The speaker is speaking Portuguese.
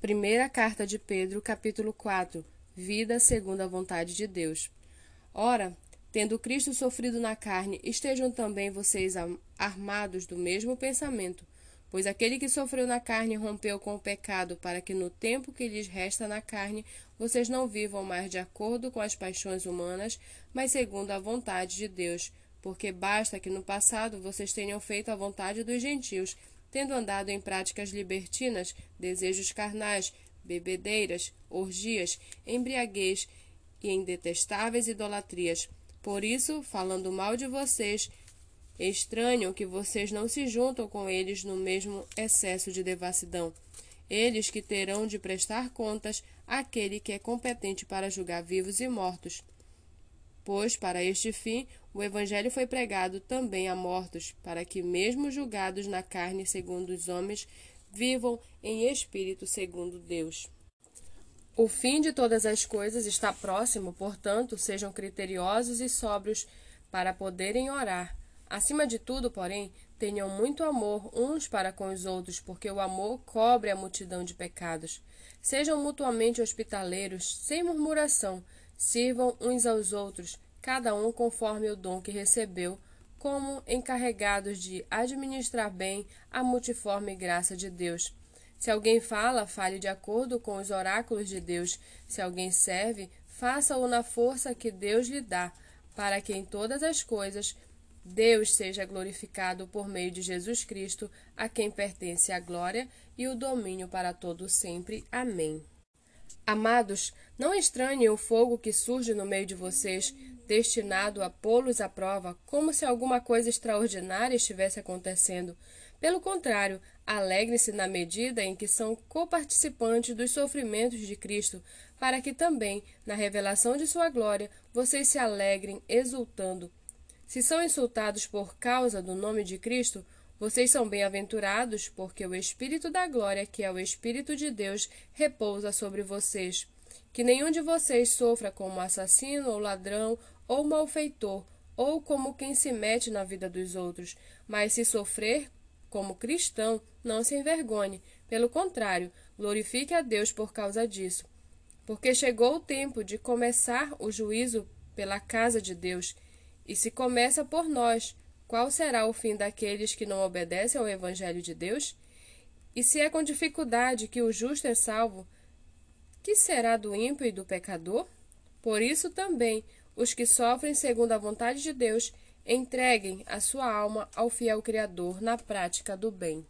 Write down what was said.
Primeira carta de Pedro, capítulo 4. Vida segundo a vontade de Deus. Ora, tendo Cristo sofrido na carne, estejam também vocês armados do mesmo pensamento. Pois aquele que sofreu na carne rompeu com o pecado, para que no tempo que lhes resta na carne, vocês não vivam mais de acordo com as paixões humanas, mas segundo a vontade de Deus. Porque basta que no passado vocês tenham feito a vontade dos gentios tendo andado em práticas libertinas, desejos carnais, bebedeiras, orgias, embriaguez e em detestáveis idolatrias. Por isso, falando mal de vocês, estranham que vocês não se juntam com eles no mesmo excesso de devassidão. Eles que terão de prestar contas àquele que é competente para julgar vivos e mortos. Pois, para este fim, o Evangelho foi pregado também a mortos, para que, mesmo julgados na carne segundo os homens, vivam em espírito segundo Deus. O fim de todas as coisas está próximo, portanto, sejam criteriosos e sóbrios para poderem orar. Acima de tudo, porém, tenham muito amor uns para com os outros, porque o amor cobre a multidão de pecados. Sejam mutuamente hospitaleiros, sem murmuração Sirvam uns aos outros, cada um conforme o dom que recebeu, como encarregados de administrar bem a multiforme graça de Deus. Se alguém fala, fale de acordo com os oráculos de Deus. Se alguém serve, faça-o na força que Deus lhe dá, para que em todas as coisas Deus seja glorificado por meio de Jesus Cristo, a quem pertence a glória e o domínio para todo sempre. Amém. Amados, não estranhem o fogo que surge no meio de vocês, destinado a pô-los à prova, como se alguma coisa extraordinária estivesse acontecendo. Pelo contrário, alegrem-se na medida em que são coparticipantes dos sofrimentos de Cristo, para que também, na revelação de sua glória, vocês se alegrem exultando. Se são insultados por causa do nome de Cristo, vocês são bem-aventurados, porque o Espírito da glória, que é o Espírito de Deus, repousa sobre vocês. Que nenhum de vocês sofra como assassino ou ladrão ou malfeitor, ou como quem se mete na vida dos outros, mas se sofrer como cristão, não se envergonhe. Pelo contrário, glorifique a Deus por causa disso. Porque chegou o tempo de começar o juízo pela casa de Deus, e se começa por nós, qual será o fim daqueles que não obedecem ao Evangelho de Deus? E se é com dificuldade que o justo é salvo, que será do ímpio e do pecador? Por isso também os que sofrem segundo a vontade de Deus entreguem a sua alma ao fiel Criador na prática do bem.